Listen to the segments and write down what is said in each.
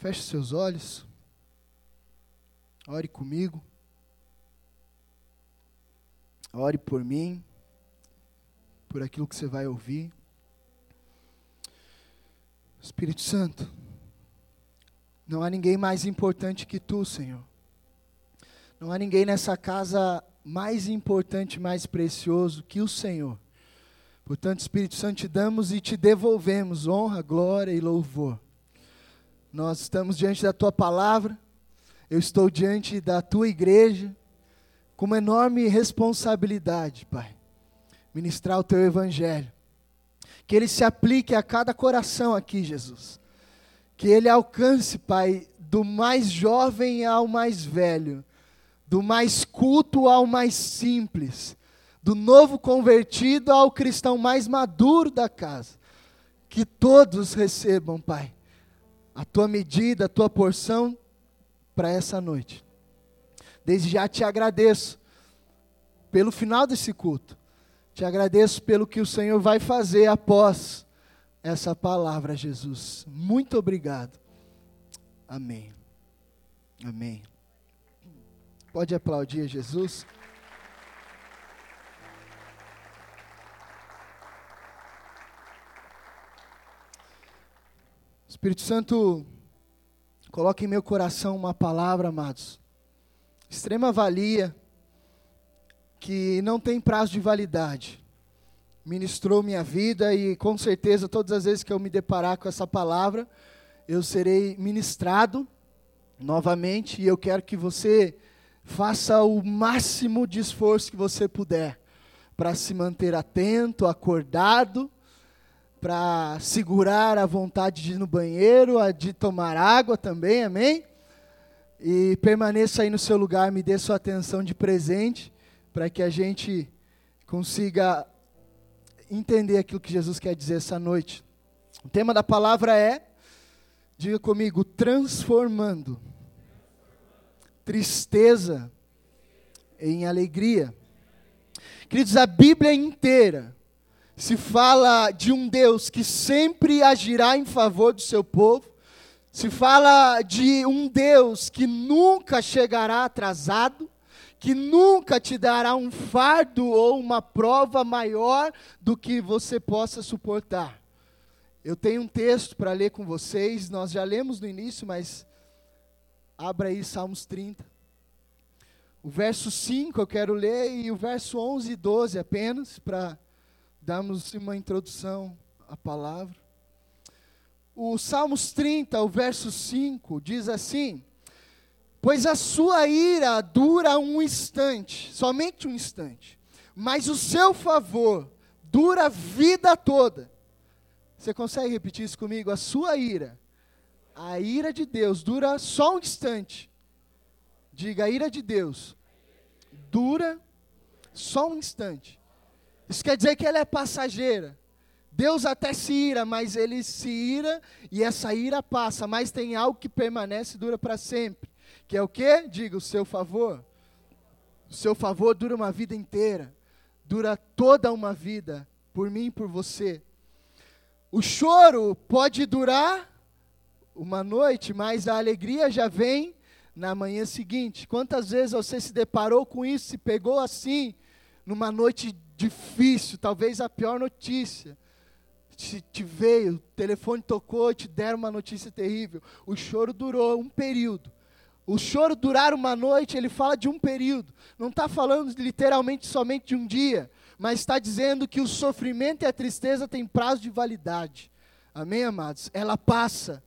Feche seus olhos. Ore comigo. Ore por mim, por aquilo que você vai ouvir. Espírito Santo, não há ninguém mais importante que tu, Senhor. Não há ninguém nessa casa mais importante, mais precioso que o Senhor. Portanto, Espírito Santo, te damos e te devolvemos honra, glória e louvor. Nós estamos diante da tua palavra, eu estou diante da tua igreja, com uma enorme responsabilidade, Pai, ministrar o teu evangelho. Que ele se aplique a cada coração aqui, Jesus. Que ele alcance, Pai, do mais jovem ao mais velho, do mais culto ao mais simples, do novo convertido ao cristão mais maduro da casa. Que todos recebam, Pai, a tua medida, a tua porção para essa noite. Desde já te agradeço pelo final desse culto. Te agradeço pelo que o Senhor vai fazer após essa palavra, Jesus. Muito obrigado. Amém. Amém. Pode aplaudir Jesus. Espírito Santo, coloque em meu coração uma palavra, amados. Extrema valia, que não tem prazo de validade. Ministrou minha vida e com certeza todas as vezes que eu me deparar com essa palavra, eu serei ministrado novamente e eu quero que você faça o máximo de esforço que você puder para se manter atento, acordado para segurar a vontade de ir no banheiro, a de tomar água também, amém? E permaneça aí no seu lugar, me dê sua atenção de presente, para que a gente consiga entender aquilo que Jesus quer dizer essa noite. O tema da palavra é, diga comigo, transformando tristeza em alegria. Queridos, a Bíblia inteira se fala de um Deus que sempre agirá em favor do seu povo, se fala de um Deus que nunca chegará atrasado, que nunca te dará um fardo ou uma prova maior do que você possa suportar. Eu tenho um texto para ler com vocês, nós já lemos no início, mas abra aí Salmos 30. O verso 5 eu quero ler e o verso 11 e 12 apenas para darmos uma introdução à palavra. O Salmos 30, o verso 5, diz assim: Pois a sua ira dura um instante, somente um instante, mas o seu favor dura a vida toda. Você consegue repetir isso comigo? A sua ira, a ira de Deus dura só um instante. Diga, a ira de Deus dura só um instante. Isso quer dizer que ela é passageira. Deus até se ira, mas ele se ira e essa ira passa, mas tem algo que permanece e dura para sempre. Que é o que? Diga, o seu favor. O seu favor dura uma vida inteira, dura toda uma vida, por mim e por você. O choro pode durar uma noite, mas a alegria já vem na manhã seguinte. Quantas vezes você se deparou com isso, se pegou assim, numa noite difícil, talvez a pior notícia. Te, te veio, o telefone tocou, te deram uma notícia terrível. O choro durou um período. O choro durar uma noite, ele fala de um período. Não está falando literalmente somente de um dia, mas está dizendo que o sofrimento e a tristeza têm prazo de validade. Amém, amados? Ela passa,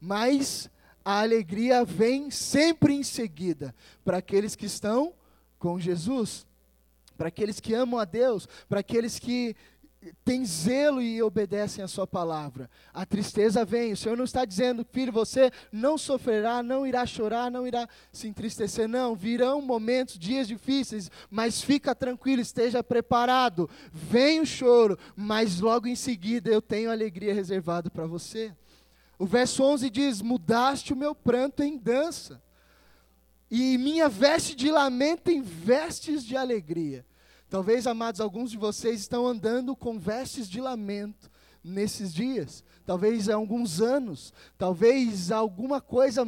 mas a alegria vem sempre em seguida para aqueles que estão com Jesus para aqueles que amam a Deus, para aqueles que têm zelo e obedecem a sua palavra. A tristeza vem, o Senhor não está dizendo, filho, você não sofrerá, não irá chorar, não irá se entristecer, não. Virão momentos, dias difíceis, mas fica tranquilo, esteja preparado. Vem o choro, mas logo em seguida eu tenho alegria reservada para você. O verso 11 diz: Mudaste o meu pranto em dança e minha veste de lamento em vestes de alegria. Talvez, amados, alguns de vocês estão andando com vestes de lamento, nesses dias, talvez há alguns anos, talvez alguma coisa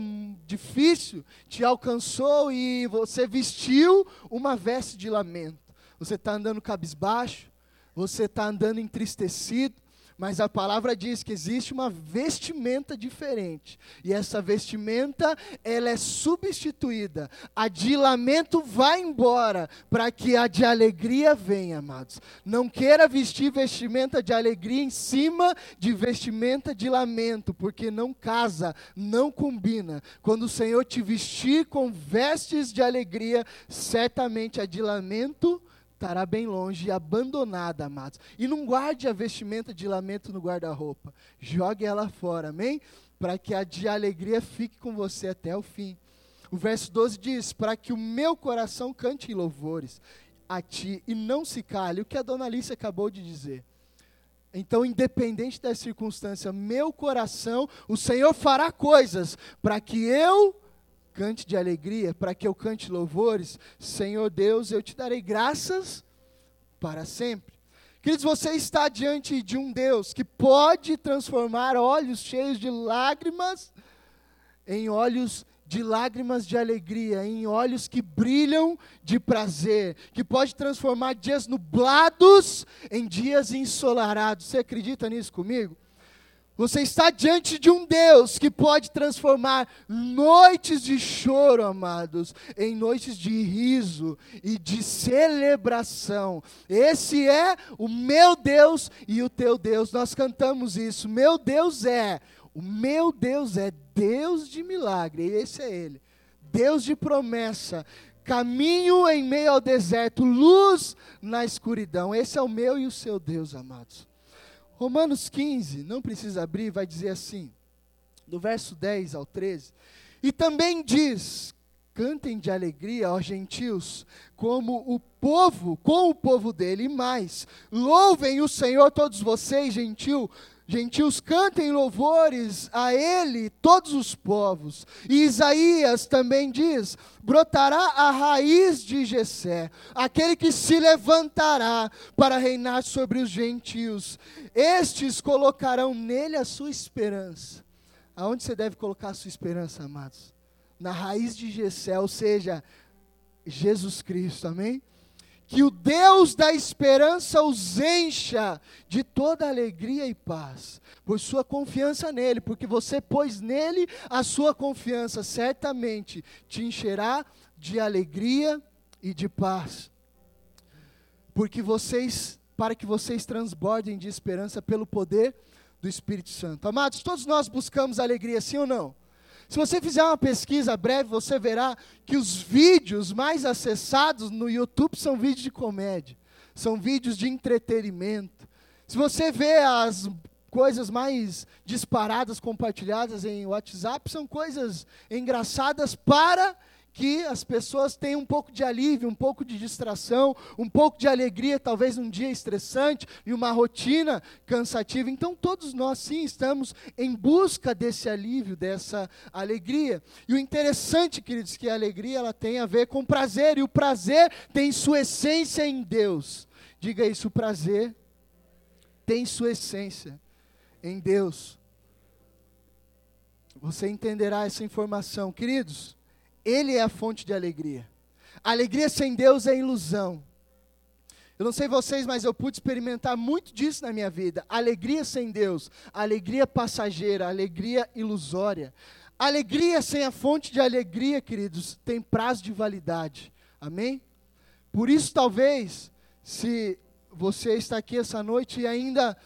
difícil te alcançou e você vestiu uma veste de lamento. Você está andando cabisbaixo, você está andando entristecido, mas a palavra diz que existe uma vestimenta diferente. E essa vestimenta, ela é substituída. A de lamento vai embora para que a de alegria venha, amados. Não queira vestir vestimenta de alegria em cima de vestimenta de lamento, porque não casa, não combina. Quando o Senhor te vestir com vestes de alegria, certamente a de lamento estará bem longe e abandonada, amados. E não guarde a vestimenta de lamento no guarda-roupa. Jogue ela fora, amém? Para que a de alegria fique com você até o fim. O verso 12 diz: Para que o meu coração cante louvores a ti e não se cale. O que a dona Alice acabou de dizer. Então, independente da circunstância, meu coração, o Senhor fará coisas para que eu cante de alegria, para que eu cante louvores, Senhor Deus, eu te darei graças para sempre. Queridos, você está diante de um Deus que pode transformar olhos cheios de lágrimas em olhos de lágrimas de alegria, em olhos que brilham de prazer, que pode transformar dias nublados em dias ensolarados. Você acredita nisso comigo? Você está diante de um Deus que pode transformar noites de choro, amados, em noites de riso e de celebração. Esse é o meu Deus e o teu Deus. Nós cantamos isso. Meu Deus é, o meu Deus é Deus de milagre. Esse é Ele. Deus de promessa. Caminho em meio ao deserto, luz na escuridão. Esse é o meu e o seu Deus, amados. Romanos 15, não precisa abrir, vai dizer assim, do verso 10 ao 13. E também diz: cantem de alegria, ó gentios, como o povo, com o povo dele, e mais, louvem o Senhor todos vocês, gentil, Gentios, cantem louvores a Ele, todos os povos. E Isaías também diz: brotará a raiz de Jessé, aquele que se levantará para reinar sobre os gentios. Estes colocarão nele a sua esperança. Aonde você deve colocar a sua esperança, amados? Na raiz de Jessé, ou seja, Jesus Cristo, amém? Que o Deus da esperança os encha de toda alegria e paz, por sua confiança nele, porque você pôs nele a sua confiança, certamente te encherá de alegria e de paz. Porque vocês, para que vocês transbordem de esperança pelo poder do Espírito Santo. Amados, todos nós buscamos alegria, sim ou não? Se você fizer uma pesquisa breve, você verá que os vídeos mais acessados no YouTube são vídeos de comédia, são vídeos de entretenimento. Se você vê as coisas mais disparadas, compartilhadas em WhatsApp, são coisas engraçadas para que as pessoas tenham um pouco de alívio, um pouco de distração, um pouco de alegria, talvez um dia estressante e uma rotina cansativa. Então, todos nós sim estamos em busca desse alívio, dessa alegria. E o interessante, queridos, que a alegria ela tem a ver com prazer, e o prazer tem sua essência em Deus. Diga isso, o prazer tem sua essência em Deus. Você entenderá essa informação, queridos. Ele é a fonte de alegria. Alegria sem Deus é ilusão. Eu não sei vocês, mas eu pude experimentar muito disso na minha vida. Alegria sem Deus, alegria passageira, alegria ilusória. Alegria sem a fonte de alegria, queridos, tem prazo de validade. Amém? Por isso, talvez, se você está aqui essa noite e ainda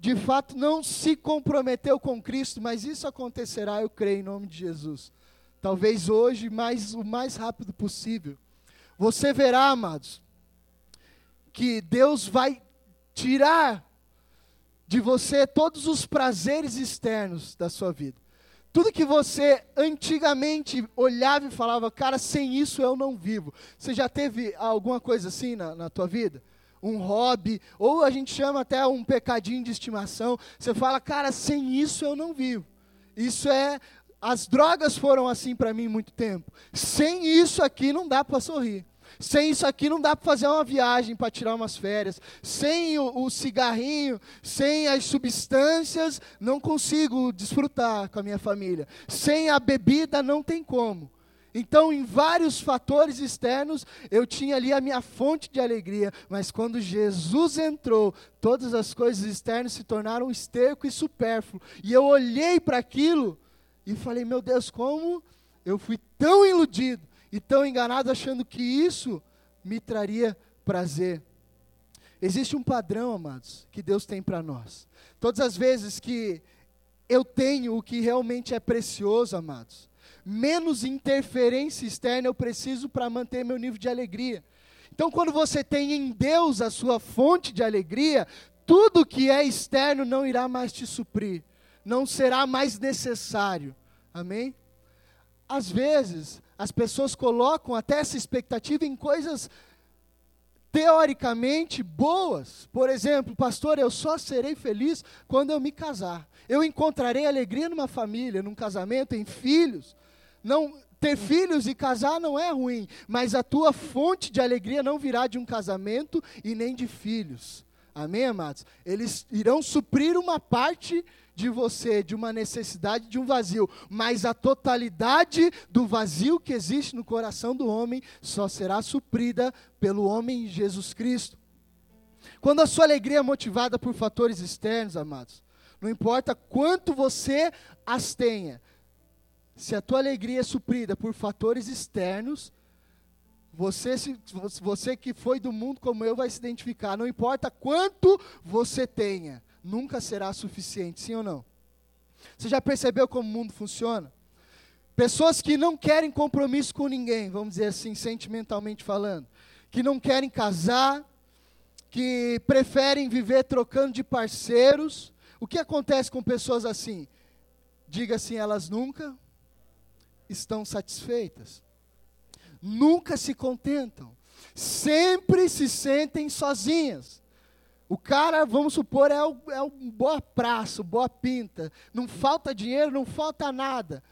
de fato não se comprometeu com Cristo, mas isso acontecerá, eu creio, em nome de Jesus. Talvez hoje, mais, o mais rápido possível. Você verá, amados, que Deus vai tirar de você todos os prazeres externos da sua vida. Tudo que você antigamente olhava e falava, cara, sem isso eu não vivo. Você já teve alguma coisa assim na, na tua vida? Um hobby, ou a gente chama até um pecadinho de estimação. Você fala, cara, sem isso eu não vivo. Isso é as drogas foram assim para mim muito tempo. Sem isso aqui não dá para sorrir. Sem isso aqui não dá para fazer uma viagem para tirar umas férias. Sem o, o, cigarrinho, sem as substâncias, não consigo desfrutar com a minha família. Sem a bebida, não tem como. Então, em vários fatores externos, eu tinha ali a minha fonte de alegria, mas quando Jesus entrou, todas as coisas externas se tornaram esterco e supérfluo. E eu olhei para aquilo e falei: Meu Deus, como eu fui tão iludido e tão enganado achando que isso me traria prazer. Existe um padrão, amados, que Deus tem para nós. Todas as vezes que eu tenho o que realmente é precioso, amados, menos interferência externa eu preciso para manter meu nível de alegria. Então, quando você tem em Deus a sua fonte de alegria, tudo que é externo não irá mais te suprir, não será mais necessário. Amém? Às vezes, as pessoas colocam até essa expectativa em coisas teoricamente boas. Por exemplo, pastor, eu só serei feliz quando eu me casar. Eu encontrarei alegria numa família, num casamento, em filhos. Não ter filhos e casar não é ruim, mas a tua fonte de alegria não virá de um casamento e nem de filhos. Amém, amados? Eles irão suprir uma parte de você, de uma necessidade, de um vazio, mas a totalidade do vazio que existe no coração do homem só será suprida pelo homem Jesus Cristo. Quando a sua alegria é motivada por fatores externos, amados, não importa quanto você as tenha, se a tua alegria é suprida por fatores externos, você, se, você que foi do mundo como eu vai se identificar. Não importa quanto você tenha, nunca será suficiente, sim ou não? Você já percebeu como o mundo funciona? Pessoas que não querem compromisso com ninguém, vamos dizer assim, sentimentalmente falando, que não querem casar, que preferem viver trocando de parceiros. O que acontece com pessoas assim? Diga assim, elas nunca estão satisfeitas. Nunca se contentam. Sempre se sentem sozinhas. O cara, vamos supor, é o, é o boa praça, boa pinta. Não falta dinheiro, não falta nada.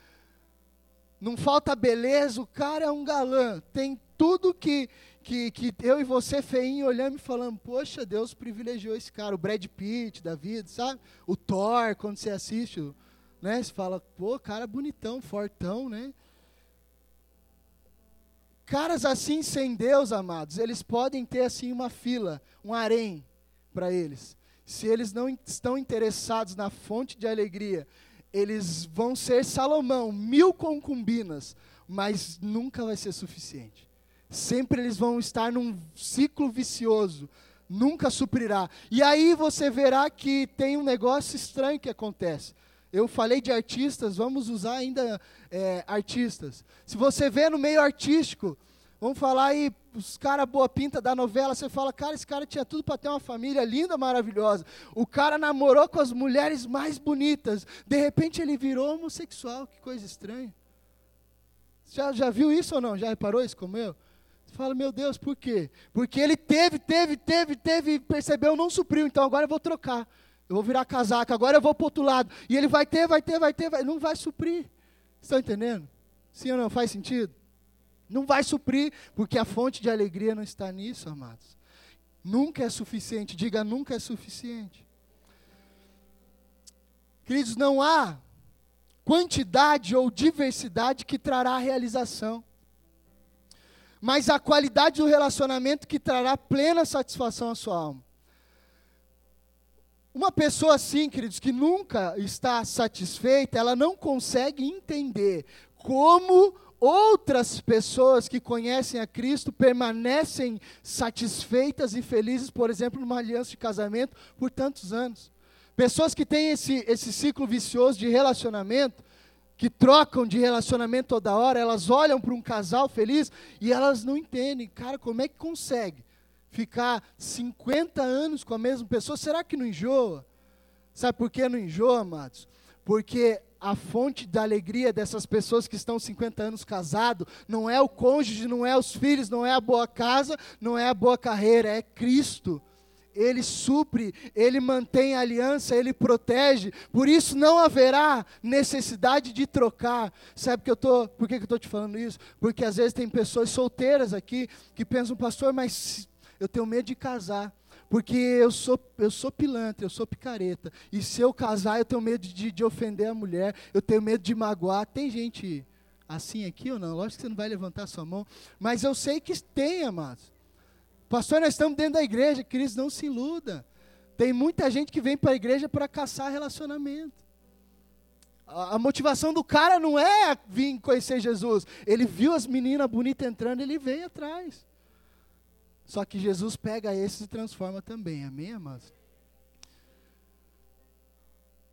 Não falta beleza, o cara é um galã. Tem tudo que, que, que eu e você, feinho, olhando e falando, poxa, Deus privilegiou esse cara. O Brad Pitt da vida, sabe? O Thor, quando você assiste, né? Você fala, pô, cara bonitão, fortão, né? Caras assim sem Deus, amados, eles podem ter assim uma fila, um harém para eles. Se eles não estão interessados na fonte de alegria, eles vão ser Salomão, mil concubinas, mas nunca vai ser suficiente. Sempre eles vão estar num ciclo vicioso, nunca suprirá. E aí você verá que tem um negócio estranho que acontece. Eu falei de artistas, vamos usar ainda é, artistas. Se você vê no meio artístico, vamos falar aí, os caras boa pinta da novela, você fala, cara, esse cara tinha tudo para ter uma família linda, maravilhosa. O cara namorou com as mulheres mais bonitas. De repente ele virou homossexual, que coisa estranha. Já, já viu isso ou não? Já reparou isso como eu? Você fala, meu Deus, por quê? Porque ele teve, teve, teve, teve, percebeu, não supriu, então agora eu vou trocar. Eu vou virar casaca, agora eu vou para outro lado. E ele vai ter, vai ter, vai ter, vai, não vai suprir. Estão entendendo? Sim ou não? Faz sentido? Não vai suprir, porque a fonte de alegria não está nisso, amados. Nunca é suficiente, diga nunca é suficiente. Queridos, não há quantidade ou diversidade que trará realização, mas a qualidade do relacionamento que trará plena satisfação à sua alma. Uma pessoa assim, queridos, que nunca está satisfeita, ela não consegue entender como outras pessoas que conhecem a Cristo permanecem satisfeitas e felizes, por exemplo, numa aliança de casamento por tantos anos. Pessoas que têm esse, esse ciclo vicioso de relacionamento, que trocam de relacionamento toda hora, elas olham para um casal feliz e elas não entendem, cara, como é que consegue? ficar 50 anos com a mesma pessoa, será que não enjoa? Sabe por que não enjoa, amados? Porque a fonte da alegria dessas pessoas que estão 50 anos casados não é o cônjuge, não é os filhos, não é a boa casa, não é a boa carreira, é Cristo. ele supre, ele mantém a aliança, ele protege. Por isso não haverá necessidade de trocar. Sabe que eu tô, por que, que eu estou te falando isso? Porque às vezes tem pessoas solteiras aqui que pensam, pastor, mas eu tenho medo de casar. Porque eu sou, eu sou pilantra, eu sou picareta. E se eu casar, eu tenho medo de, de ofender a mulher, eu tenho medo de magoar. Tem gente assim aqui ou não? Lógico que você não vai levantar sua mão. Mas eu sei que tem, amados. Pastor, nós estamos dentro da igreja, queridos, não se iluda. Tem muita gente que vem para a igreja para caçar relacionamento. A, a, motivação do cara não é vir conhecer Jesus. Ele viu as meninas bonitas entrando, ele veio atrás. Só que Jesus pega esses e transforma também. Amém, amados?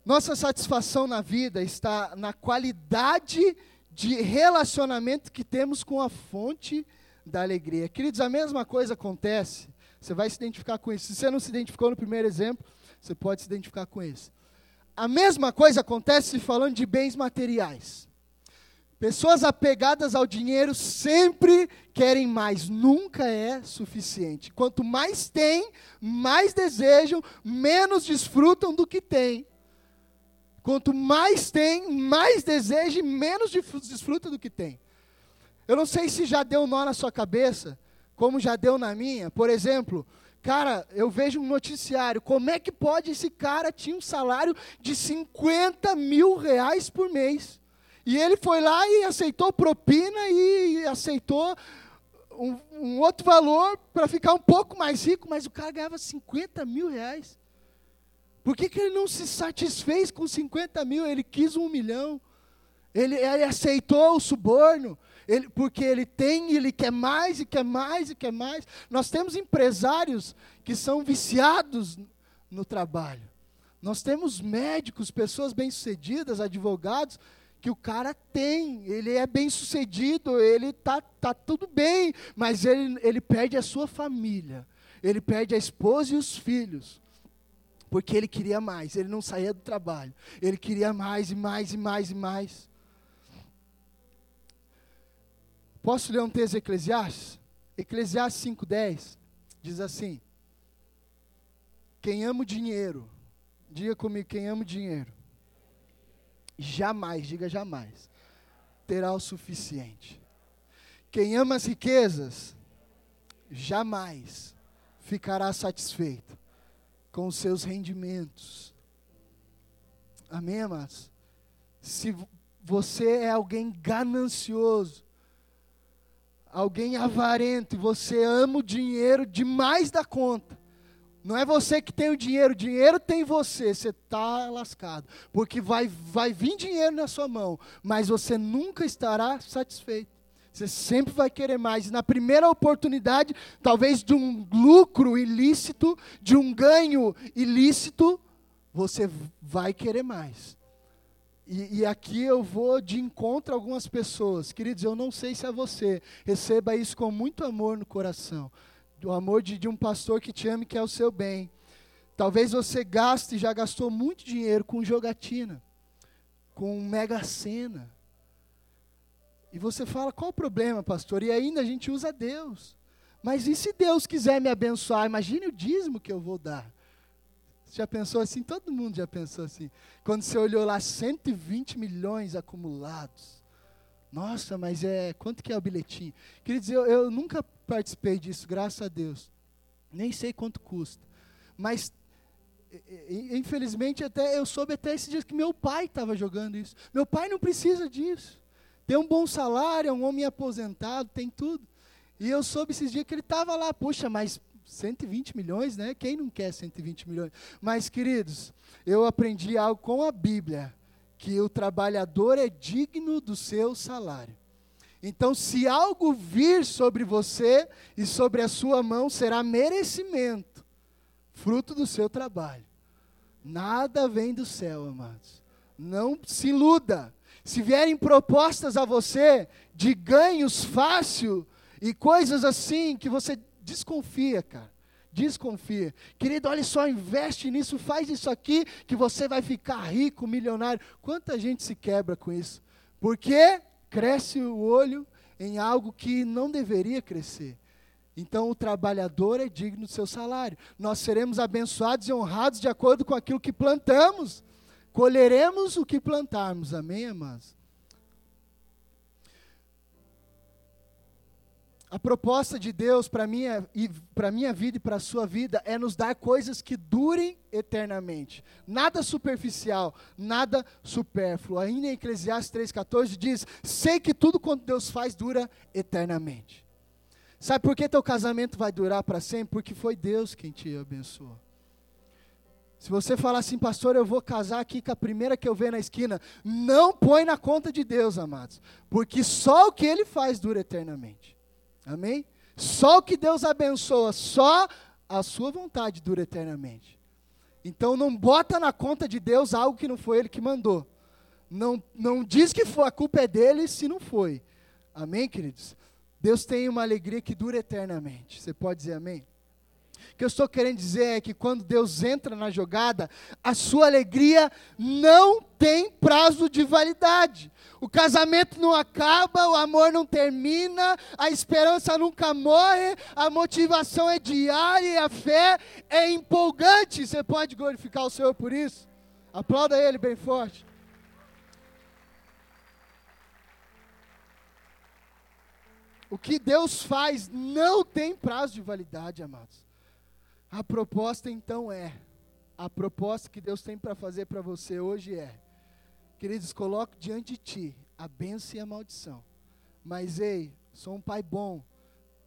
Nossa satisfação na vida está na qualidade de relacionamento que temos com a fonte da alegria. Queridos, a mesma coisa acontece, você vai se identificar com isso. Se você não se identificou no primeiro exemplo, você pode se identificar com esse. A mesma coisa acontece falando de bens materiais. Pessoas apegadas ao dinheiro sempre querem mais, nunca é suficiente. Quanto mais têm, mais desejam, menos desfrutam do que têm. Quanto mais tem, mais deseja e menos desfruta do que tem. Eu não sei se já deu nó na sua cabeça, como já deu na minha. Por exemplo, cara, eu vejo um noticiário. Como é que pode esse cara tinha um salário de 50 mil reais por mês? E ele foi lá e aceitou propina e aceitou um, um outro valor para ficar um pouco mais rico, mas o cara ganhava 50 mil reais. Por que, que ele não se satisfez com 50 mil? Ele quis um milhão. Ele, ele aceitou o suborno. Ele, porque ele tem, ele quer mais e quer mais e quer mais. Nós temos empresários que são viciados no trabalho. Nós temos médicos, pessoas bem-sucedidas, advogados, que o cara tem, ele é bem-sucedido, ele está tá tudo bem, mas ele, ele perde a sua família, ele perde a esposa e os filhos porque ele queria mais, ele não saía do trabalho, ele queria mais e mais e mais e mais. Posso ler um texto de Eclesiastes? Eclesiastes 5,10 diz assim: Quem ama o dinheiro, diga comigo, quem ama o dinheiro, jamais, diga jamais, terá o suficiente. Quem ama as riquezas, jamais ficará satisfeito com os seus rendimentos. Amém, amados? Se você é alguém ganancioso, alguém avarento, e você ama o dinheiro demais da conta, não é você que tem o dinheiro, o dinheiro tem você, você está lascado. Porque vai, vai vir dinheiro na sua mão, mas você nunca estará satisfeito. Você sempre vai querer mais. E na primeira oportunidade, talvez de um lucro ilícito, de um ganho ilícito, você vai querer mais. E, e, aqui eu vou de encontro a algumas pessoas. Queridos, eu não sei se é você. Receba isso com muito amor no coração. O amor de, de um pastor que te ama e quer o seu bem. Talvez você gaste, já gastou muito dinheiro com jogatina, com mega cena e você fala, qual o problema, pastor? E ainda a gente usa Deus. Mas e se Deus quiser me abençoar? Imagine o dízimo que eu vou dar. Você já pensou assim? Todo mundo já pensou assim. Quando você olhou lá, 120 milhões acumulados. Nossa, mas é. Quanto que é o bilhetinho? Queria dizer, eu, eu nunca participei disso, graças a Deus. Nem sei quanto custa. Mas infelizmente até eu soube até esses dias que meu pai estava jogando isso. Meu pai não precisa disso tem um bom salário, é um homem aposentado, tem tudo. E eu soube esses dias que ele estava lá, puxa, mas 120 milhões, né? Quem não quer 120 milhões? Mas, queridos, eu aprendi algo com a Bíblia, que o trabalhador é digno do seu salário. Então, se algo vir sobre você e sobre a sua mão, será merecimento, fruto do seu trabalho. Nada vem do céu, amados. Não se iluda. Se vierem propostas a você de ganhos fácil e coisas assim que você desconfia, cara. Desconfia. Querido, olha só, investe nisso, faz isso aqui que você vai ficar rico, milionário. Quanta gente se quebra com isso? Porque cresce o olho em algo que não deveria crescer. Então o trabalhador é digno do seu salário. Nós seremos abençoados e honrados de acordo com aquilo que plantamos. Colheremos o que plantarmos. Amém, amados? A proposta de Deus para minha e para minha vida e para a sua vida é nos dar coisas que durem eternamente. Nada superficial, nada supérfluo. Ainda em Eclesiastes 3:14 diz: "Sei que tudo quanto Deus faz dura eternamente". Sabe por que teu casamento vai durar para sempre? Porque foi Deus quem te abençoou. Se você falar assim, pastor, eu vou casar aqui com a primeira que eu ver na esquina, não põe na conta de Deus, amados, porque só o que ele faz dura eternamente. Amém? Só o que Deus abençoa, só a sua vontade dura eternamente. Então não bota na conta de Deus algo que não foi ele que mandou. Não, não diz que foi, a culpa é dele se não foi. Amém, queridos? Deus tem uma alegria que dura eternamente. Você pode dizer amém? Que eu estou querendo dizer é que quando Deus entra na jogada, a sua alegria não tem prazo de validade. O casamento não acaba, o amor não termina, a esperança nunca morre, a motivação é diária e a fé é empolgante. Você pode glorificar o Senhor por isso? Aplauda Ele bem forte. O que Deus faz não tem prazo de validade, amados. A proposta então é, a proposta que Deus tem para fazer para você hoje é, queridos, coloque diante de ti a bênção e a maldição. Mas ei, sou um pai bom,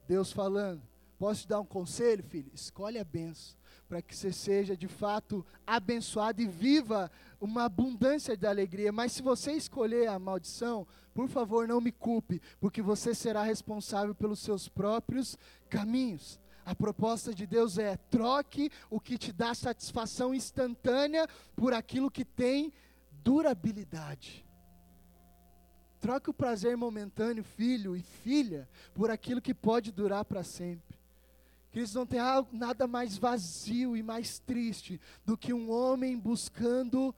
Deus falando, posso te dar um conselho, filho? Escolhe a bênção para que você seja de fato abençoado e viva uma abundância de alegria. Mas se você escolher a maldição, por favor, não me culpe, porque você será responsável pelos seus próprios caminhos. A proposta de Deus é: troque o que te dá satisfação instantânea por aquilo que tem durabilidade. Troque o prazer momentâneo, filho e filha, por aquilo que pode durar para sempre. Cristo não tem nada mais vazio e mais triste do que um homem buscando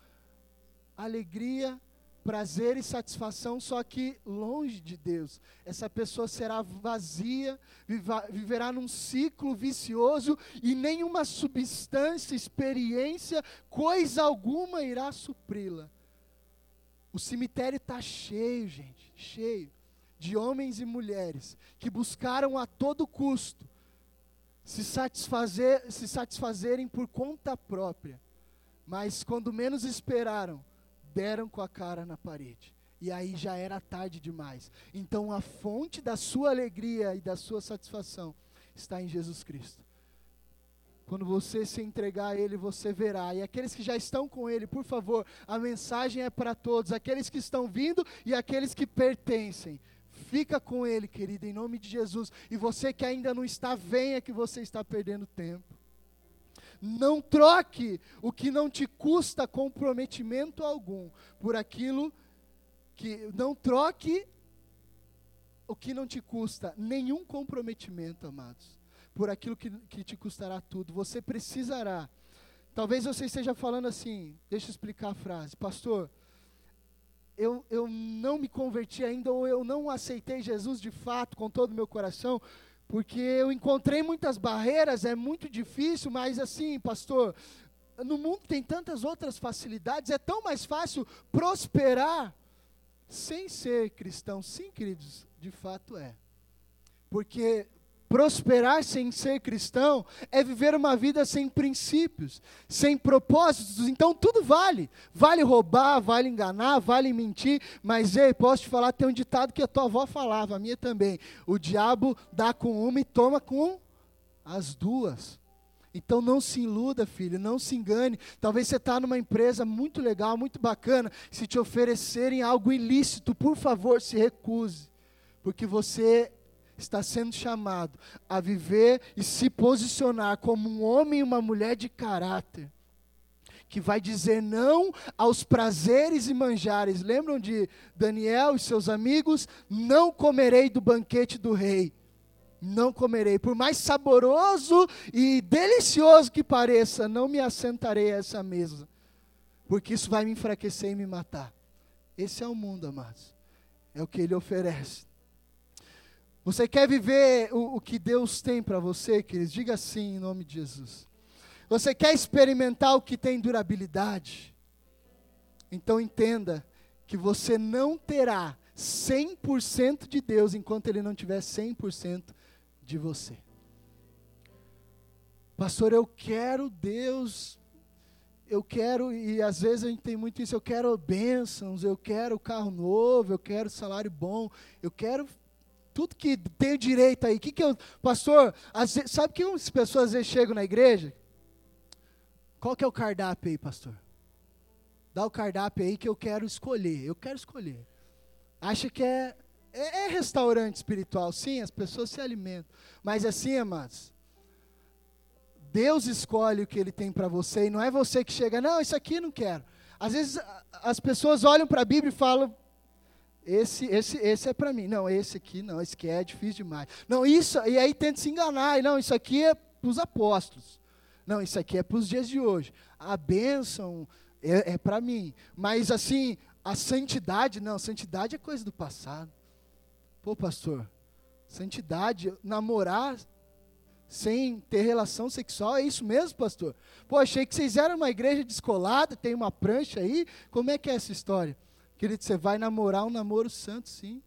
alegria, prazer e satisfação, só que longe de Deus. Essa pessoa será vazia, viverá num ciclo vicioso e nenhuma substância, experiência, coisa alguma irá supri-la. O cemitério está cheio, gente, cheio de homens e mulheres que buscaram a todo custo se, satisfazer, se satisfazerem por conta própria, mas quando menos esperaram, deram com a cara na parede. E aí já era tarde demais. Então a fonte da sua alegria e da sua satisfação está em Jesus Cristo. Quando você se entregar a Ele, você verá. E aqueles que já estão com Ele, por favor, a mensagem é para todos, aqueles que estão vindo e aqueles que pertencem. Fica com Ele, querido, em nome de Jesus. E você que ainda não está, venha que você está perdendo tempo. Não troque o que não te custa comprometimento algum por aquilo que. Não troque o que não te custa nenhum comprometimento, amados, por aquilo que, que te custará tudo. Você precisará. Talvez você esteja falando assim, deixa eu explicar a frase, pastor eu, eu não me converti ainda, ou eu não aceitei Jesus de fato com todo o meu coração, porque eu encontrei muitas barreiras, é muito difícil, mas assim, pastor, no mundo tem tantas outras facilidades, é tão mais fácil prosperar sem ser cristão. Sim, queridos, de fato é. Porque Prosperar sem ser cristão é viver uma vida sem princípios, sem propósitos. Então tudo vale. Vale roubar, vale enganar, vale mentir. Mas, ei, posso te falar, tem um ditado que a tua avó falava, a minha também. O diabo dá com uma e toma com as duas. Então não se iluda, filho, não se engane. Talvez você está numa empresa muito legal, muito bacana. Se te oferecerem algo ilícito, por favor, se recuse. Porque você está sendo chamado a viver e se posicionar como um homem e uma mulher de caráter, que vai dizer não aos prazeres e manjares. Lembram de Daniel e seus amigos? Não comerei do banquete do rei. Não comerei, por mais saboroso e delicioso que pareça, não me assentarei a essa mesa, porque isso vai me enfraquecer e me matar. Esse é o mundo, amados. É o que ele oferece. Você quer viver o, o que Deus tem para você, queridos? Diga sim em nome de Jesus. Você quer experimentar o que tem durabilidade? Então entenda que você não terá 100% de Deus enquanto Ele não tiver 100% de você. Pastor, eu quero Deus, eu quero, e às vezes a gente tem muito isso, eu quero bênçãos, eu quero carro novo, eu quero salário bom, eu quero tudo que tem direito aí. Que que eu, pastor, vezes, sabe que as pessoas às vezes chegam na igreja? Qual que é o cardápio aí, pastor? Dá o cardápio aí que eu quero escolher. Eu quero escolher. Acha que é, é, é restaurante espiritual, sim, as pessoas se alimentam. Mas assim, amados, Deus escolhe o que Ele tem para você e não é você que chega, não, isso aqui não quero. Às vezes as pessoas olham para a Bíblia e falam, esse, esse, esse é para mim. Não, esse aqui não, esse aqui é difícil demais. Não, isso, e aí tenta se enganar. Não, isso aqui é para os apóstolos. Não, isso aqui é para os dias de hoje. A bênção é, é para mim. Mas assim, a santidade, não, santidade é coisa do passado. Pô, pastor, santidade, namorar sem ter relação sexual, é isso mesmo, pastor? Pô, achei que vocês eram uma igreja descolada, tem uma prancha aí. Como é que é essa história? Querido, você vai namorar um namoro santo, sim.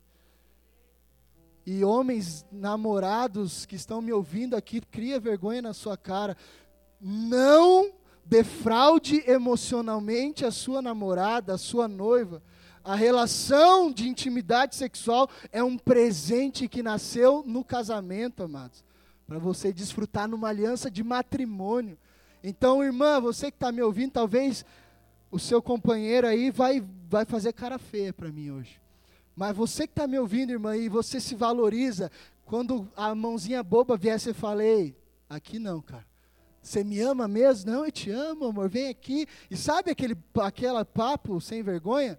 E homens namorados que estão me ouvindo aqui, cria vergonha na sua cara. Não defraude emocionalmente a sua namorada, a sua noiva. A relação de intimidade sexual é um presente que nasceu no casamento, amados. Para você desfrutar numa aliança de matrimônio. Então, irmã, você que está me ouvindo, talvez o seu companheiro aí vai, vai fazer cara feia para mim hoje. Mas você que está me ouvindo, irmã, e você se valoriza, quando a mãozinha boba vier, você fala, ei, aqui não, cara. Você me ama mesmo? Não, eu te amo, amor, vem aqui. E sabe aquele aquela papo sem vergonha?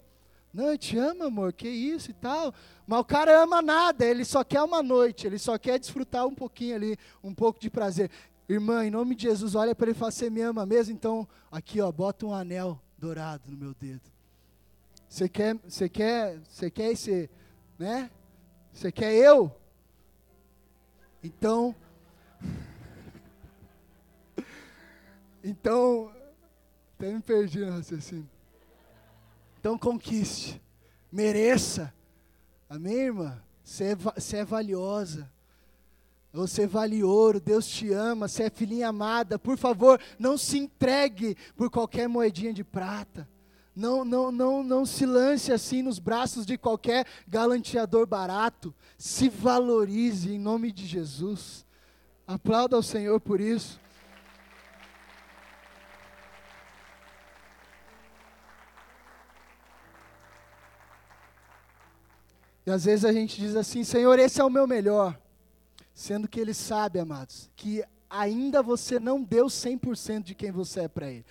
Não, eu te amo, amor, que isso e tal. Mas o cara ama nada, ele só quer uma noite, ele só quer desfrutar um pouquinho ali, um pouco de prazer. Irmã, em nome de Jesus, olha para ele e fala, você me ama mesmo? Então, aqui, ó, bota um anel dourado no meu dedo. Você quer, você quer, você quer esse, né? Você quer eu? Então, então, até me perdi no raciocínio. Então conquiste, mereça. Amém, irmã? Você é, você é valiosa. Você vale ouro, Deus te ama, você é filhinha amada. Por favor, não se entregue por qualquer moedinha de prata. Não, não, não, não se lance assim nos braços de qualquer galanteador barato. Se valorize em nome de Jesus. Aplauda ao Senhor por isso. E às vezes a gente diz assim: Senhor, esse é o meu melhor. Sendo que ele sabe, amados, que ainda você não deu 100% de quem você é para ele.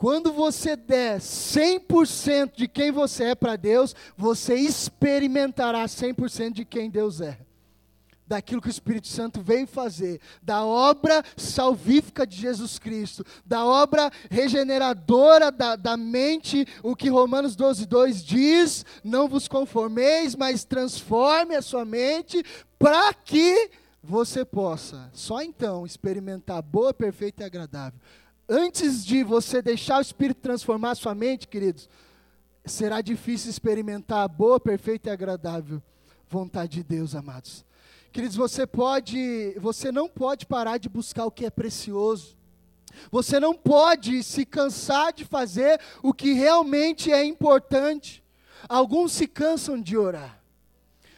Quando você der 100% de quem você é para Deus, você experimentará 100% de quem Deus é. Daquilo que o Espírito Santo veio fazer, da obra salvífica de Jesus Cristo, da obra regeneradora da, da mente, o que Romanos 12, 2 diz: não vos conformeis, mas transforme a sua mente, para que você possa só então experimentar boa, perfeita e agradável. Antes de você deixar o Espírito transformar a sua mente, queridos, será difícil experimentar a boa, perfeita e agradável vontade de Deus, amados. Queridos, você pode, você não pode parar de buscar o que é precioso. Você não pode se cansar de fazer o que realmente é importante. Alguns se cansam de orar.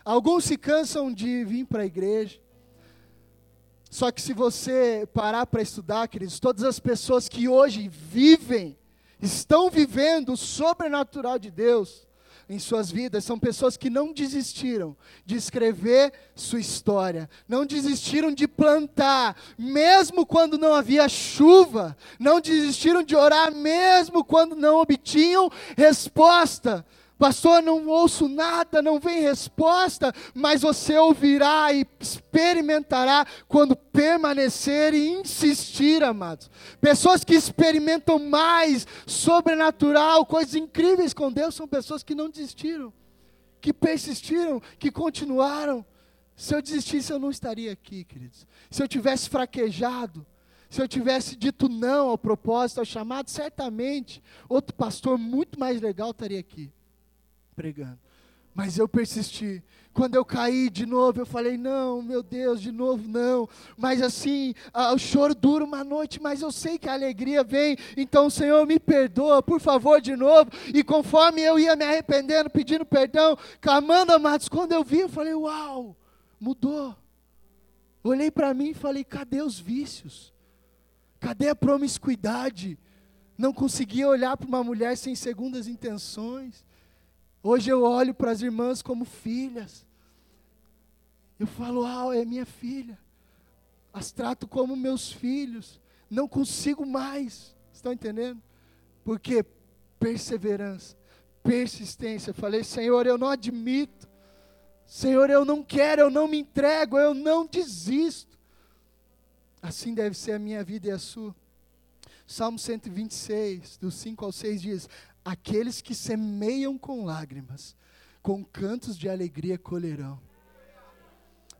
Alguns se cansam de vir para a igreja. Só que se você parar para estudar, queridos, todas as pessoas que hoje vivem, estão vivendo o sobrenatural de Deus em suas vidas, são pessoas que não desistiram de escrever sua história, não desistiram de plantar, mesmo quando não havia chuva, não desistiram de orar, mesmo quando não obtinham resposta Pastor, não ouço nada, não vem resposta, mas você ouvirá e experimentará quando permanecer e insistir, amados. Pessoas que experimentam mais sobrenatural, coisas incríveis com Deus, são pessoas que não desistiram, que persistiram, que continuaram. Se eu desistisse, eu não estaria aqui, queridos. Se eu tivesse fraquejado, se eu tivesse dito não ao propósito, ao chamado, certamente outro pastor muito mais legal estaria aqui pregando. Mas eu persisti. Quando eu caí de novo, eu falei: não, meu Deus, de novo não. Mas assim, o choro dura uma noite, mas eu sei que a alegria vem. Então, Senhor, me perdoa, por favor, de novo. E conforme eu ia me arrependendo, pedindo perdão, clamando, amados, quando eu vi, eu falei: uau, mudou. Olhei para mim e falei: cadê os vícios? Cadê a promiscuidade? Não conseguia olhar para uma mulher sem segundas intenções. Hoje eu olho para as irmãs como filhas. Eu falo, ah, é minha filha. As trato como meus filhos. Não consigo mais. Estão entendendo? Porque perseverança, persistência. Eu falei, Senhor, eu não admito. Senhor, eu não quero, eu não me entrego, eu não desisto. Assim deve ser a minha vida e a sua. Salmo 126, do 5 ao 6 diz: Aqueles que semeiam com lágrimas, com cantos de alegria colherão.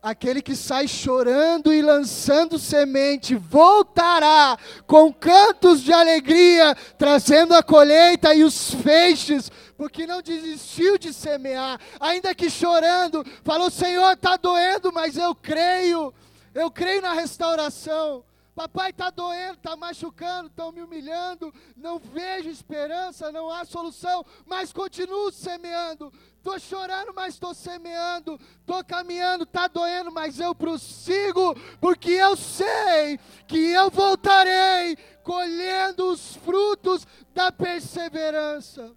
Aquele que sai chorando e lançando semente, voltará com cantos de alegria, trazendo a colheita e os feixes, porque não desistiu de semear, ainda que chorando, falou: Senhor, está doendo, mas eu creio, eu creio na restauração. Papai está doendo, está machucando, estão me humilhando, não vejo esperança, não há solução, mas continuo semeando. Estou chorando, mas estou semeando. Estou caminhando, está doendo, mas eu prossigo, porque eu sei que eu voltarei colhendo os frutos da perseverança.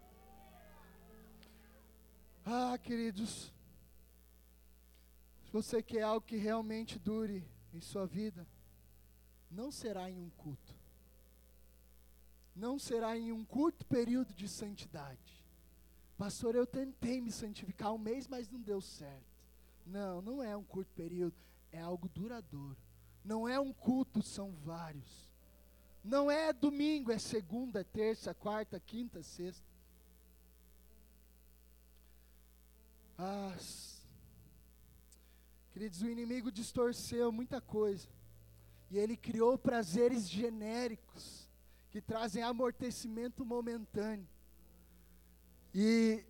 Ah, queridos, se você quer algo que realmente dure em sua vida, não será em um culto. Não será em um curto período de santidade. Pastor, eu tentei me santificar um mês, mas não deu certo. Não, não é um curto período, é algo duradouro. Não é um culto, são vários. Não é domingo, é segunda, terça, quarta, quinta, sexta. Ah, queridos, o inimigo distorceu muita coisa. E ele criou prazeres genéricos que trazem amortecimento momentâneo. E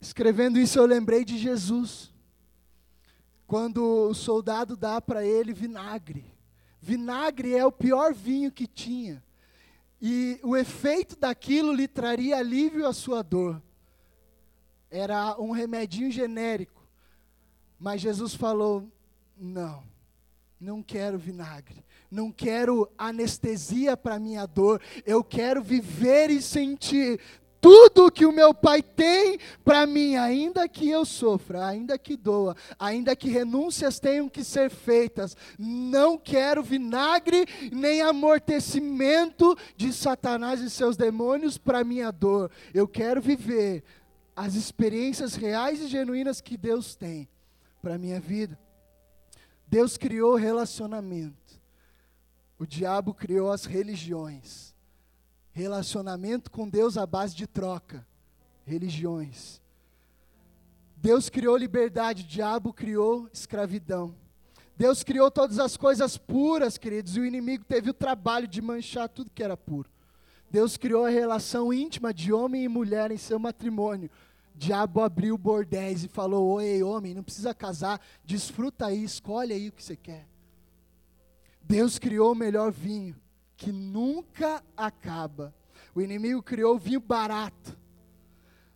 escrevendo isso eu lembrei de Jesus. Quando o soldado dá para ele vinagre. Vinagre é o pior vinho que tinha. E o efeito daquilo lhe traria alívio à sua dor. Era um remedinho genérico. Mas Jesus falou: não não quero vinagre, não quero anestesia para minha dor, eu quero viver e sentir tudo que o meu Pai tem para mim, ainda que eu sofra, ainda que doa, ainda que renúncias tenham que ser feitas, não quero vinagre nem amortecimento de Satanás e seus demônios para minha dor. Eu quero viver as experiências reais e genuínas que Deus tem para minha vida. Deus criou relacionamento. O diabo criou as religiões. Relacionamento com Deus à base de troca. Religiões. Deus criou liberdade, o diabo criou escravidão. Deus criou todas as coisas puras, queridos, e o inimigo teve o trabalho de manchar tudo que era puro. Deus criou a relação íntima de homem e mulher em seu matrimônio, diabo abriu bordéis e falou: Oi, homem, não precisa casar, desfruta aí, escolhe aí o que você quer. Deus criou o melhor vinho, que nunca acaba. O inimigo criou vinho barato.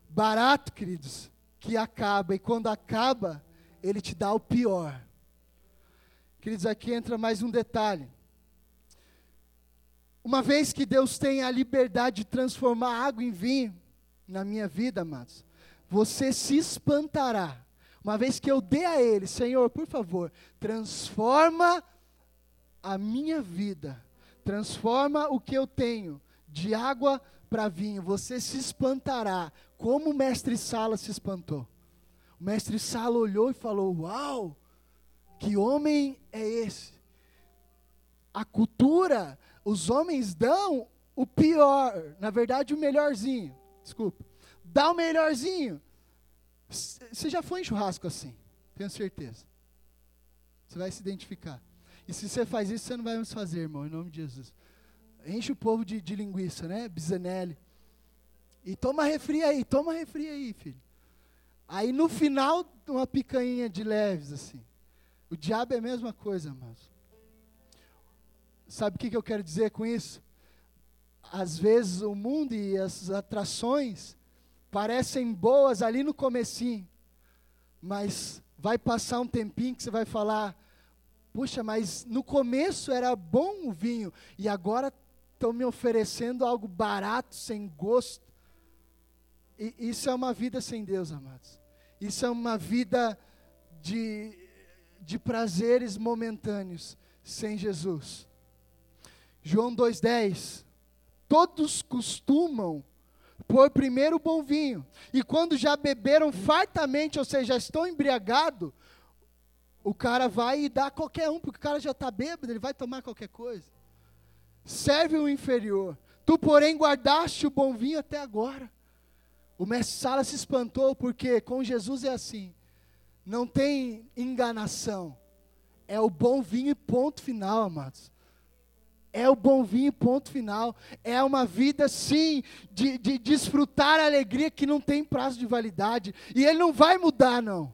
Barato, queridos, que acaba, e quando acaba, ele te dá o pior. Queridos, aqui entra mais um detalhe. Uma vez que Deus tem a liberdade de transformar água em vinho, na minha vida, amados, você se espantará. Uma vez que eu dê a Ele, Senhor, por favor, transforma a minha vida, transforma o que eu tenho de água para vinho. Você se espantará, como o mestre Sala se espantou. O mestre Sala olhou e falou: Uau, que homem é esse? A cultura, os homens dão o pior, na verdade, o melhorzinho. Desculpa dá o melhorzinho. Você já foi em churrasco assim, tenho certeza. Você vai se identificar. E se você faz isso, você não vai mais fazer, irmão, em nome de Jesus. Enche o povo de, de linguiça, né? Bisanelli. E toma refri aí, toma refri aí, filho. Aí no final, uma picanha de leves, assim. O diabo é a mesma coisa, mas Sabe o que, que eu quero dizer com isso? Às vezes o mundo e as atrações parecem boas ali no comecinho, mas vai passar um tempinho que você vai falar, puxa, mas no começo era bom o vinho e agora estão me oferecendo algo barato, sem gosto. E isso é uma vida sem Deus, amados. Isso é uma vida de, de prazeres momentâneos sem Jesus. João 2,10. Todos costumam pôr primeiro o bom vinho, e quando já beberam fartamente, ou seja, já estão embriagados, o cara vai e dá qualquer um, porque o cara já está bêbado, ele vai tomar qualquer coisa. Serve o inferior. Tu, porém, guardaste o bom vinho até agora. O mestre Sala se espantou, porque com Jesus é assim: não tem enganação, é o bom vinho e ponto final, amados. É o bom vinho, ponto final. É uma vida, sim, de, de desfrutar a alegria que não tem prazo de validade. E ele não vai mudar, não.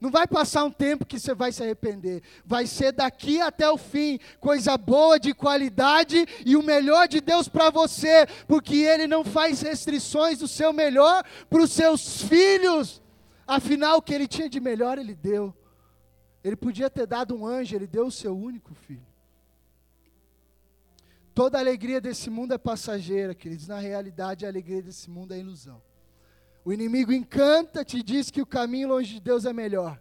Não vai passar um tempo que você vai se arrepender. Vai ser daqui até o fim. Coisa boa, de qualidade e o melhor de Deus para você. Porque Ele não faz restrições do seu melhor para os seus filhos. Afinal, o que Ele tinha de melhor, Ele deu. Ele podia ter dado um anjo, Ele deu o seu único filho. Toda alegria desse mundo é passageira, queridos. Na realidade, a alegria desse mundo é ilusão. O inimigo encanta, te diz que o caminho longe de Deus é melhor.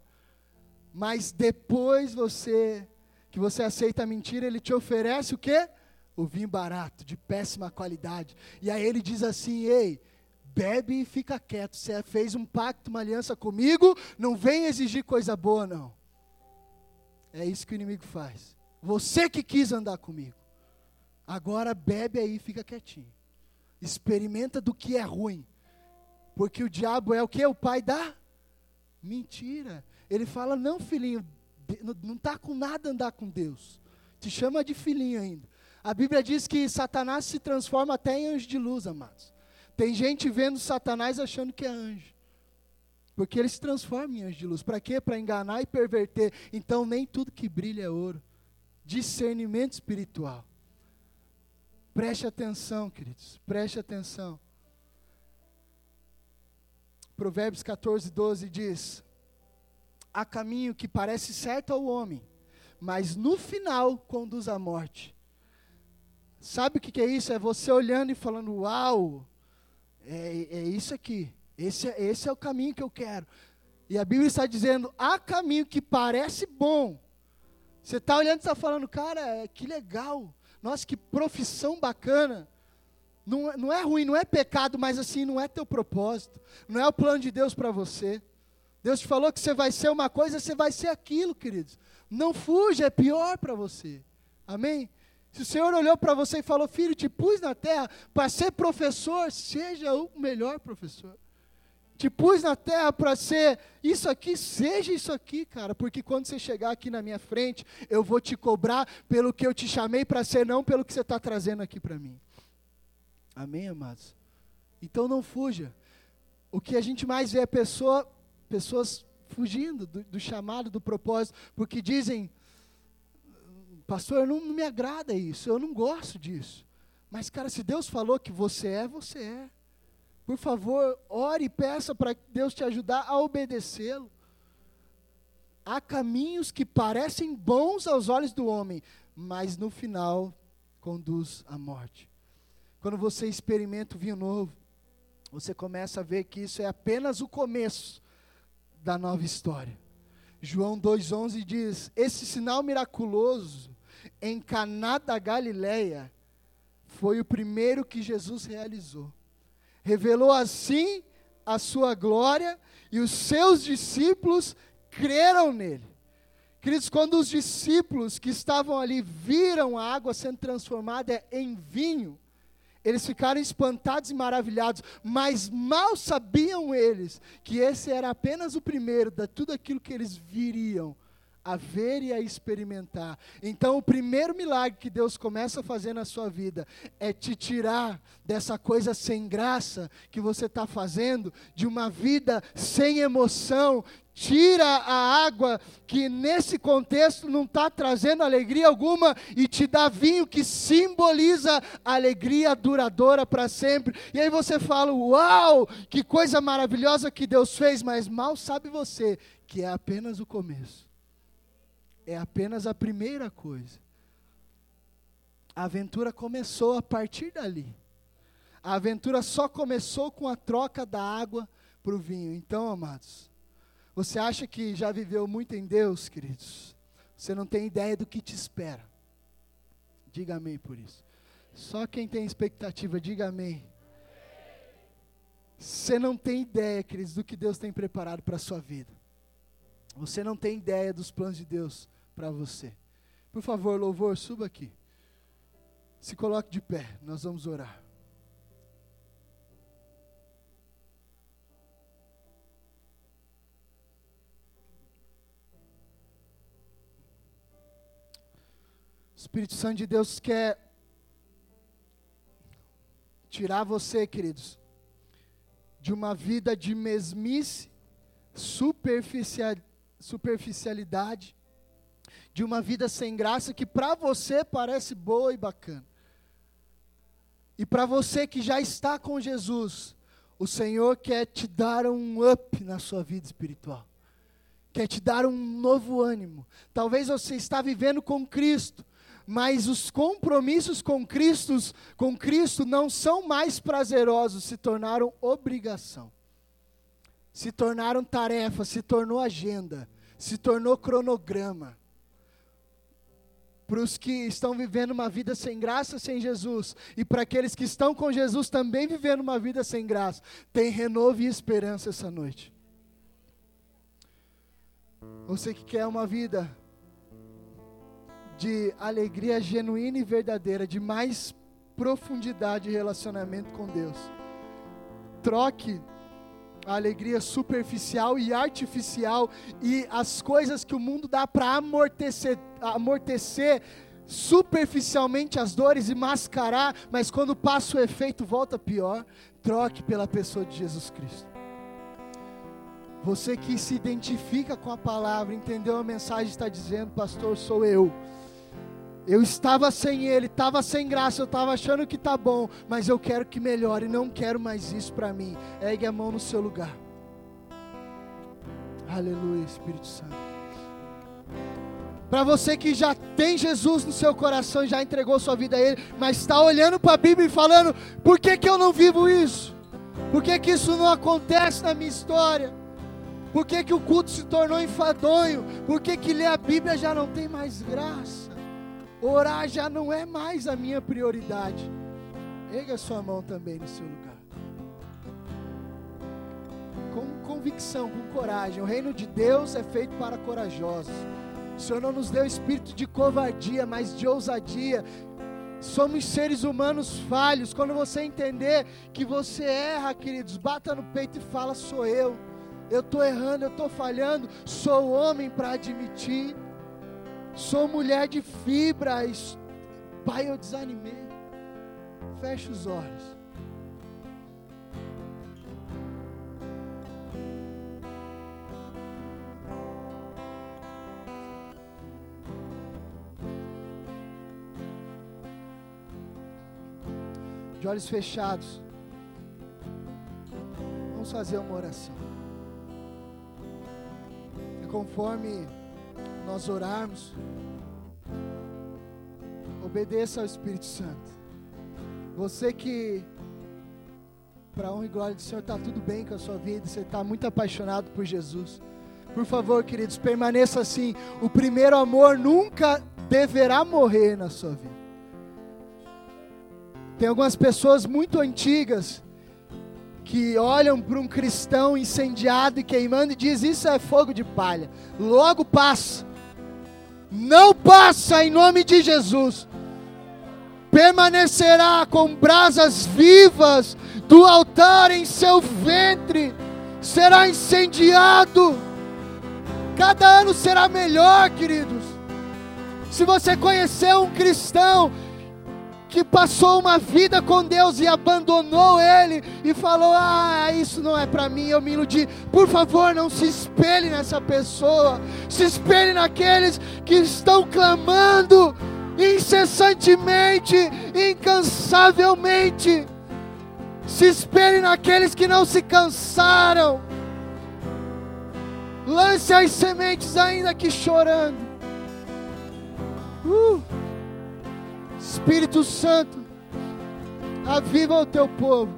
Mas depois você, que você aceita a mentira, ele te oferece o quê? O vinho barato, de péssima qualidade. E aí ele diz assim: ei, bebe e fica quieto. Você fez um pacto, uma aliança comigo, não vem exigir coisa boa, não. É isso que o inimigo faz. Você que quis andar comigo. Agora bebe aí, fica quietinho. Experimenta do que é ruim. Porque o diabo é o que? O pai da mentira. Ele fala: não, filhinho, não está com nada andar com Deus. Te chama de filhinho ainda. A Bíblia diz que Satanás se transforma até em anjo de luz, amados. Tem gente vendo Satanás achando que é anjo. Porque ele se transforma em anjo de luz. Para quê? Para enganar e perverter. Então, nem tudo que brilha é ouro. Discernimento espiritual. Preste atenção, queridos, preste atenção. Provérbios 14, 12 diz: Há caminho que parece certo ao homem, mas no final conduz à morte. Sabe o que, é isso? É você olhando e falando: Uau, é, é isso aqui, esse, é, esse é o caminho que eu quero. E a Bíblia está dizendo: há caminho que parece bom. Você está olhando e está falando, cara, que legal. Nossa, que profissão bacana. Não, é, não é ruim, não é pecado, mas assim, não é teu propósito. Não é o plano de Deus para você. Deus te falou que você vai ser uma coisa, você vai ser aquilo, queridos. Não fuja, é pior para você. Amém? Se o Senhor olhou para você e falou, filho, te pus na terra para ser professor, seja o melhor professor te pus na terra para ser isso aqui, seja isso aqui, cara, porque quando você chegar aqui na minha frente, eu vou te cobrar pelo que eu te chamei para ser, não pelo que você está trazendo aqui para mim. Amém, amados? Então não fuja. O que a gente mais vê é pessoa, pessoas fugindo do, do chamado, do propósito, porque dizem, pastor, não, não me agrada isso, eu não gosto disso. Mas, cara, se Deus falou que você é, você é. Por favor, ore e peça para Deus te ajudar a obedecê-lo. Há caminhos que parecem bons aos olhos do homem, mas no final conduz à morte. Quando você experimenta o vinho novo, você começa a ver que isso é apenas o começo da nova história. João 2:11 diz: "Esse sinal miraculoso em Caná da Galileia foi o primeiro que Jesus realizou revelou assim a sua glória e os seus discípulos creram nele. Queridos, quando os discípulos que estavam ali viram a água sendo transformada em vinho, eles ficaram espantados e maravilhados, mas mal sabiam eles que esse era apenas o primeiro de tudo aquilo que eles viriam a ver e a experimentar. Então, o primeiro milagre que Deus começa a fazer na sua vida é te tirar dessa coisa sem graça que você está fazendo, de uma vida sem emoção. Tira a água que nesse contexto não está trazendo alegria alguma e te dá vinho que simboliza alegria duradoura para sempre. E aí você fala: Uau, que coisa maravilhosa que Deus fez, mas mal sabe você que é apenas o começo é apenas a primeira coisa. A aventura começou a partir dali. A aventura só começou com a troca da água para o vinho. Então, amados, você acha que já viveu muito em Deus, queridos? Você não tem ideia do que te espera. Diga amém por isso. Só quem tem expectativa, diga amém. Você não tem ideia, queridos, do que Deus tem preparado para a sua vida. Você não tem ideia dos planos de Deus para você. Por favor, louvor, suba aqui. Se coloque de pé, nós vamos orar. O Espírito Santo de Deus quer tirar você, queridos, de uma vida de mesmice, superficial, superficialidade, de uma vida sem graça que para você parece boa e bacana. E para você que já está com Jesus, o Senhor quer te dar um up na sua vida espiritual. Quer te dar um novo ânimo. Talvez você está vivendo com Cristo, mas os compromissos com Cristo, com Cristo não são mais prazerosos, se tornaram obrigação. Se tornaram tarefa, se tornou agenda, se tornou cronograma para os que estão vivendo uma vida sem graça, sem Jesus, e para aqueles que estão com Jesus também vivendo uma vida sem graça, tem renovo e esperança essa noite. Você que quer uma vida de alegria genuína e verdadeira, de mais profundidade de relacionamento com Deus, troque a alegria superficial e artificial e as coisas que o mundo dá para amortecer, amortecer superficialmente as dores e mascarar, mas quando passa o efeito volta pior. Troque pela pessoa de Jesus Cristo. Você que se identifica com a palavra, entendeu a mensagem está dizendo, pastor, sou eu. Eu estava sem ele, estava sem graça, eu estava achando que está bom, mas eu quero que melhore, não quero mais isso para mim. Ergue a mão no seu lugar. Aleluia, Espírito Santo. Para você que já tem Jesus no seu coração, já entregou sua vida a Ele, mas está olhando para a Bíblia e falando: por que, que eu não vivo isso? Por que, que isso não acontece na minha história? Por que, que o culto se tornou enfadonho? Por que, que ler a Bíblia já não tem mais graça? Orar já não é mais a minha prioridade. Erga sua mão também no seu lugar. Com convicção, com coragem. O reino de Deus é feito para corajosos. O Senhor não nos deu espírito de covardia, mas de ousadia. Somos seres humanos falhos. Quando você entender que você erra, queridos, bata no peito e fala: sou eu. Eu estou errando, eu estou falhando. Sou homem para admitir. Sou mulher de fibra. Pai, eu desanimei. Feche os olhos. De olhos fechados. Vamos fazer uma oração. E conforme nós orarmos, obedeça ao Espírito Santo. Você que, para honra e glória do Senhor, está tudo bem com a sua vida, você está muito apaixonado por Jesus. Por favor, queridos, permaneça assim. O primeiro amor nunca deverá morrer na sua vida. Tem algumas pessoas muito antigas que olham para um cristão incendiado e queimando e diz isso é fogo de palha. Logo passa não passa em nome de Jesus. Permanecerá com brasas vivas do altar em seu ventre, será incendiado Cada ano será melhor, queridos. Se você conhecer um cristão que passou uma vida com Deus e abandonou Ele e falou: Ah, isso não é para mim, eu me iludi. Por favor, não se espelhe nessa pessoa, se espelhe naqueles que estão clamando incessantemente, incansavelmente. Se espelhe naqueles que não se cansaram. Lance as sementes ainda que chorando. Uh. Espírito Santo, aviva o teu povo.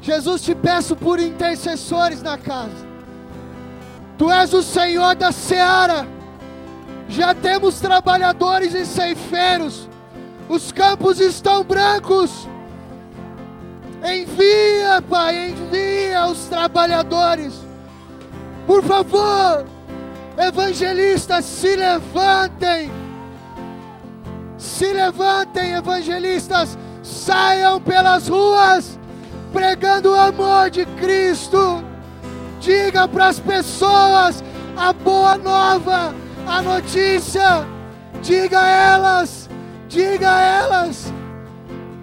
Jesus, te peço por intercessores na casa. Tu és o Senhor da seara. Já temos trabalhadores e ceifeiros. Os campos estão brancos. Envia, Pai, envia os trabalhadores. Por favor, evangelistas, se levantem se levantem, evangelistas, saiam pelas ruas pregando o amor de Cristo. Diga para as pessoas a boa nova, a notícia. Diga a elas, diga a elas,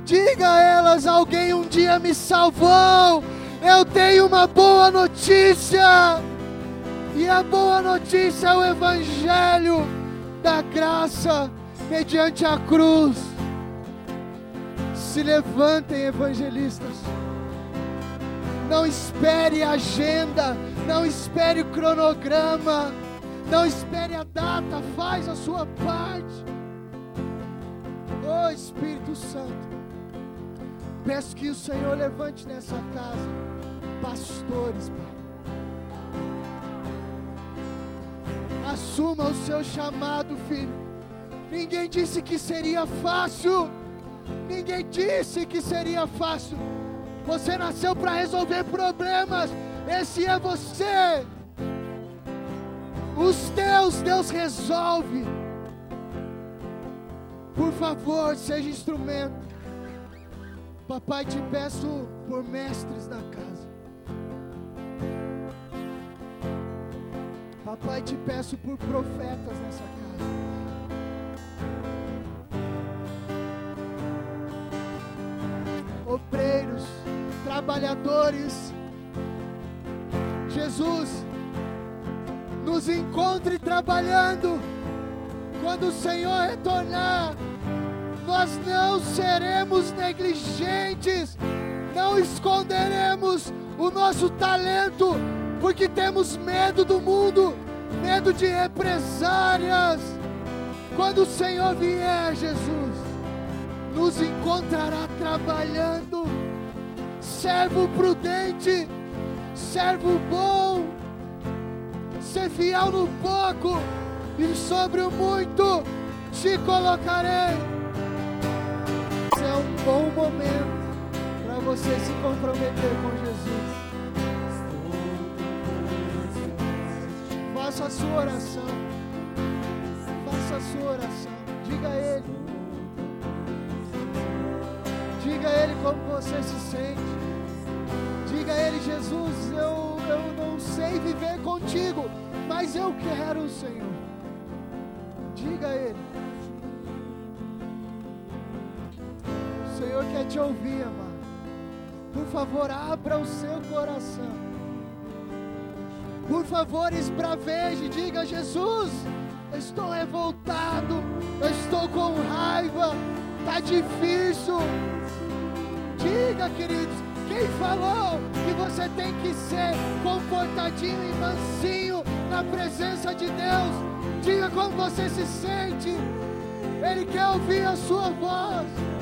diga a elas: alguém um dia me salvou. Eu tenho uma boa notícia. E a boa notícia é o Evangelho da graça mediante a cruz. Se levantem, evangelistas. Não espere agenda, não espere o cronograma, não espere a data, faz a sua parte. Oh Espírito Santo, peço que o Senhor levante nessa casa pastores, Pai. Assuma o seu chamado, filho Ninguém disse que seria fácil. Ninguém disse que seria fácil. Você nasceu para resolver problemas. Esse é você. Os teus, Deus resolve. Por favor, seja instrumento. Papai, te peço por mestres na casa. Papai, te peço por profetas nessa casa. Obreiros, trabalhadores. Jesus, nos encontre trabalhando. Quando o Senhor retornar, nós não seremos negligentes, não esconderemos o nosso talento, porque temos medo do mundo, medo de represárias. Quando o Senhor vier, Jesus, nos encontrará trabalhando. Servo prudente, servo bom, ser fiel no pouco e sobre o muito te colocarei. Esse é um bom momento para você se comprometer com Jesus. Faça a sua oração. Faça a sua oração. Diga a Ele. Diga a Ele como você se sente. Diga a Ele, Jesus, eu, eu não sei viver contigo, mas eu quero, Senhor. Diga a Ele. O Senhor quer te ouvir, amado. Por favor, abra o seu coração. Por favor, esbraveje, diga, Jesus, estou revoltado, estou com raiva, está difícil. Diga, queridos, quem falou que você tem que ser comportadinho e mansinho na presença de Deus? Diga como você se sente. Ele quer ouvir a sua voz.